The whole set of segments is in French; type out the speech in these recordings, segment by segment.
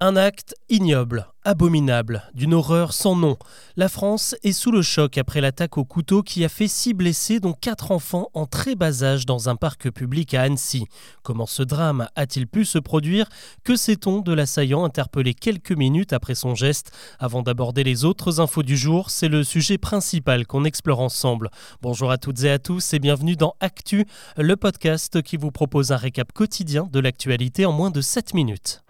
Un acte ignoble, abominable, d'une horreur sans nom. La France est sous le choc après l'attaque au couteau qui a fait six blessés, dont quatre enfants en très bas âge dans un parc public à Annecy. Comment ce drame a-t-il pu se produire? Que sait-on de l'assaillant interpellé quelques minutes après son geste? Avant d'aborder les autres infos du jour, c'est le sujet principal qu'on explore ensemble. Bonjour à toutes et à tous et bienvenue dans Actu, le podcast qui vous propose un récap quotidien de l'actualité en moins de 7 minutes.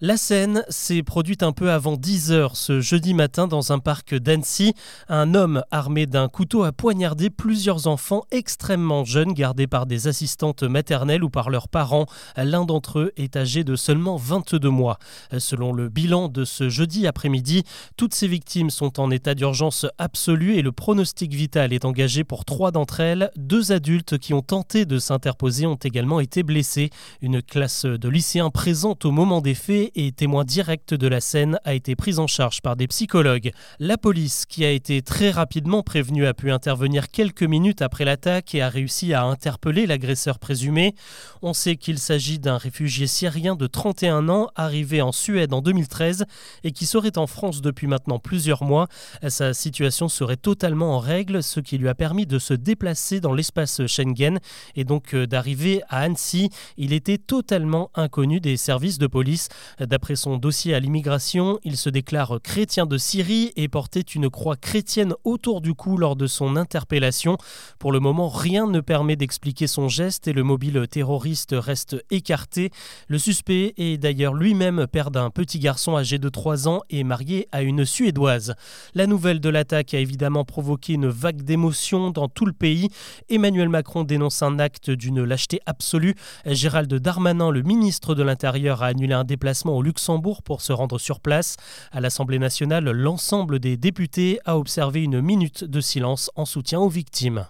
La scène s'est produite un peu avant 10 heures ce jeudi matin dans un parc d'Annecy. Un homme armé d'un couteau a poignardé plusieurs enfants extrêmement jeunes gardés par des assistantes maternelles ou par leurs parents. L'un d'entre eux est âgé de seulement 22 mois. Selon le bilan de ce jeudi après-midi, toutes ces victimes sont en état d'urgence absolue et le pronostic vital est engagé pour trois d'entre elles. Deux adultes qui ont tenté de s'interposer ont également été blessés. Une classe de lycéens présente au moment des faits et témoin direct de la scène, a été prise en charge par des psychologues. La police, qui a été très rapidement prévenue, a pu intervenir quelques minutes après l'attaque et a réussi à interpeller l'agresseur présumé. On sait qu'il s'agit d'un réfugié syrien de 31 ans arrivé en Suède en 2013 et qui serait en France depuis maintenant plusieurs mois. Sa situation serait totalement en règle, ce qui lui a permis de se déplacer dans l'espace Schengen et donc euh, d'arriver à Annecy. Il était totalement inconnu des services de police. D'après son dossier à l'immigration, il se déclare chrétien de Syrie et portait une croix chrétienne autour du cou lors de son interpellation. Pour le moment, rien ne permet d'expliquer son geste et le mobile terroriste reste écarté. Le suspect est d'ailleurs lui-même père d'un petit garçon âgé de 3 ans et marié à une Suédoise. La nouvelle de l'attaque a évidemment provoqué une vague d'émotions dans tout le pays. Emmanuel Macron dénonce un acte d'une lâcheté absolue. Gérald Darmanin, le ministre de l'Intérieur, a annulé un déplacement au Luxembourg pour se rendre sur place. À l'Assemblée nationale, l'ensemble des députés a observé une minute de silence en soutien aux victimes.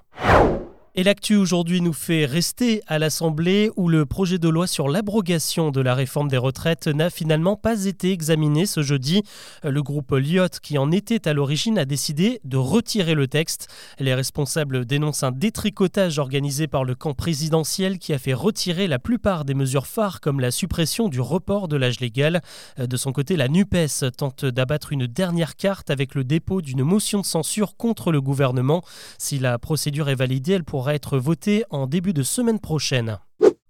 Et l'actu aujourd'hui nous fait rester à l'Assemblée où le projet de loi sur l'abrogation de la réforme des retraites n'a finalement pas été examiné ce jeudi. Le groupe Lyot, qui en était à l'origine, a décidé de retirer le texte. Les responsables dénoncent un détricotage organisé par le camp présidentiel qui a fait retirer la plupart des mesures phares comme la suppression du report de l'âge légal. De son côté, la NUPES tente d'abattre une dernière carte avec le dépôt d'une motion de censure contre le gouvernement. Si la procédure est validée, elle pourra être voté en début de semaine prochaine.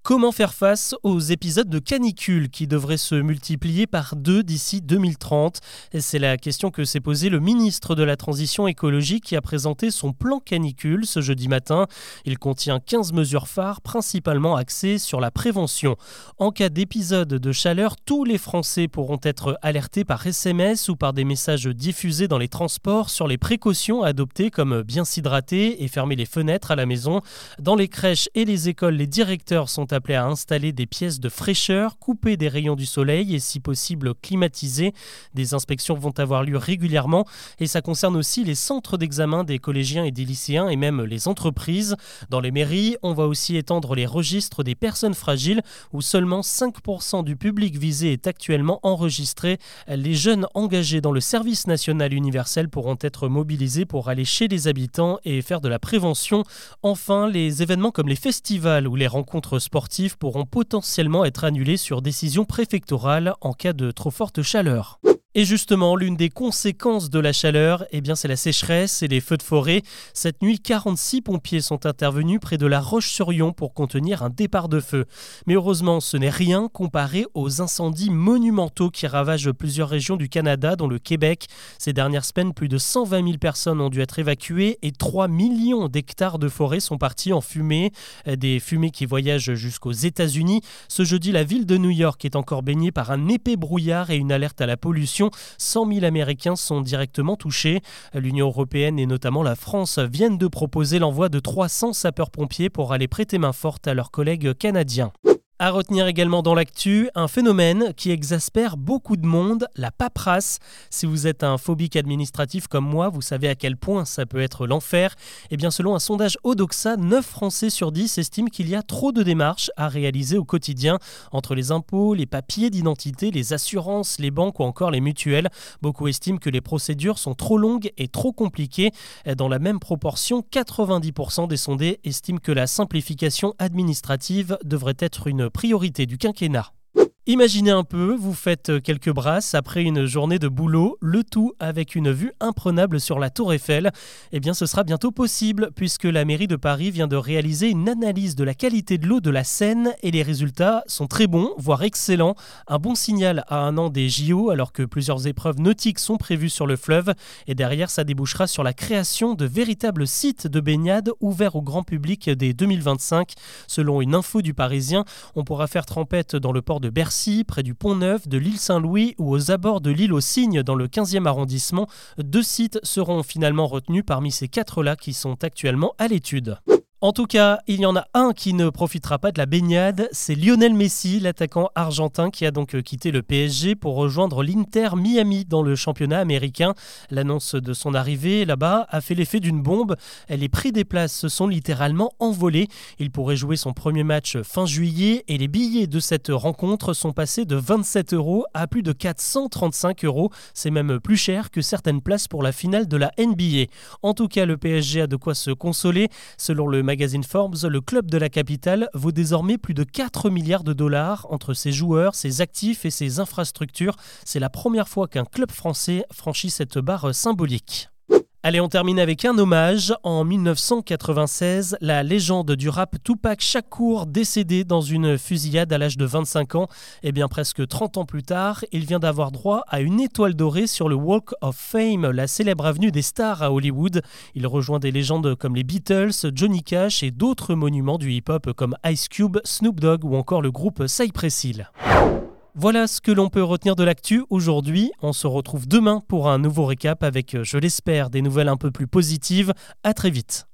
Comment faire face aux épisodes de canicule qui devraient se multiplier par deux d'ici 2030 C'est la question que s'est posée le ministre de la Transition écologique qui a présenté son plan canicule ce jeudi matin. Il contient 15 mesures phares principalement axées sur la prévention. En cas d'épisode de chaleur, tous les Français pourront être alertés par SMS ou par des messages diffusés dans les transports sur les précautions à adopter comme bien s'hydrater et fermer les fenêtres à la maison. Dans les crèches et les écoles, les directeurs sont appelé à installer des pièces de fraîcheur, couper des rayons du soleil et si possible climatiser. Des inspections vont avoir lieu régulièrement et ça concerne aussi les centres d'examen des collégiens et des lycéens et même les entreprises. Dans les mairies, on va aussi étendre les registres des personnes fragiles où seulement 5% du public visé est actuellement enregistré. Les jeunes engagés dans le service national universel pourront être mobilisés pour aller chez les habitants et faire de la prévention. Enfin, les événements comme les festivals ou les rencontres sportives pourront potentiellement être annulés sur décision préfectorale en cas de trop forte chaleur. Et justement, l'une des conséquences de la chaleur, eh bien, c'est la sécheresse et les feux de forêt. Cette nuit, 46 pompiers sont intervenus près de la Roche-sur-Yon pour contenir un départ de feu. Mais heureusement, ce n'est rien comparé aux incendies monumentaux qui ravagent plusieurs régions du Canada, dont le Québec. Ces dernières semaines, plus de 120 000 personnes ont dû être évacuées et 3 millions d'hectares de forêt sont partis en fumée. Des fumées qui voyagent jusqu'aux États-Unis. Ce jeudi, la ville de New York est encore baignée par un épais brouillard et une alerte à la pollution 100 000 Américains sont directement touchés. L'Union européenne et notamment la France viennent de proposer l'envoi de 300 sapeurs-pompiers pour aller prêter main forte à leurs collègues canadiens. À retenir également dans l'actu, un phénomène qui exaspère beaucoup de monde, la paperasse. Si vous êtes un phobique administratif comme moi, vous savez à quel point ça peut être l'enfer. Eh bien, selon un sondage Odoxa, 9 Français sur 10 estiment qu'il y a trop de démarches à réaliser au quotidien entre les impôts, les papiers d'identité, les assurances, les banques ou encore les mutuelles. Beaucoup estiment que les procédures sont trop longues et trop compliquées. Dans la même proportion, 90% des sondés estiment que la simplification administrative devrait être une priorité du quinquennat. Imaginez un peu, vous faites quelques brasses après une journée de boulot, le tout avec une vue imprenable sur la tour Eiffel. Eh bien ce sera bientôt possible puisque la mairie de Paris vient de réaliser une analyse de la qualité de l'eau de la Seine et les résultats sont très bons, voire excellents. Un bon signal à un an des JO alors que plusieurs épreuves nautiques sont prévues sur le fleuve et derrière ça débouchera sur la création de véritables sites de baignade ouverts au grand public dès 2025. Selon une info du Parisien, on pourra faire trempette dans le port de Bercy près du Pont Neuf, de l'île Saint-Louis ou aux abords de l'île aux Cygnes dans le 15e arrondissement. Deux sites seront finalement retenus parmi ces quatre-là qui sont actuellement à l'étude. En tout cas, il y en a un qui ne profitera pas de la baignade, c'est Lionel Messi, l'attaquant argentin qui a donc quitté le PSG pour rejoindre l'Inter Miami dans le championnat américain. L'annonce de son arrivée là-bas a fait l'effet d'une bombe. Les prix des places se sont littéralement envolés. Il pourrait jouer son premier match fin juillet et les billets de cette rencontre sont passés de 27 euros à plus de 435 euros. C'est même plus cher que certaines places pour la finale de la NBA. En tout cas, le PSG a de quoi se consoler. Selon le magazine Forbes, le club de la capitale vaut désormais plus de 4 milliards de dollars entre ses joueurs, ses actifs et ses infrastructures. C'est la première fois qu'un club français franchit cette barre symbolique. Allez, on termine avec un hommage. En 1996, la légende du rap Tupac Shakur, décédé dans une fusillade à l'âge de 25 ans, et eh bien presque 30 ans plus tard, il vient d'avoir droit à une étoile dorée sur le Walk of Fame, la célèbre avenue des stars à Hollywood. Il rejoint des légendes comme les Beatles, Johnny Cash et d'autres monuments du hip-hop comme Ice Cube, Snoop Dogg ou encore le groupe Cypress Hill. Voilà ce que l'on peut retenir de l'actu aujourd'hui. On se retrouve demain pour un nouveau récap avec, je l'espère, des nouvelles un peu plus positives. À très vite.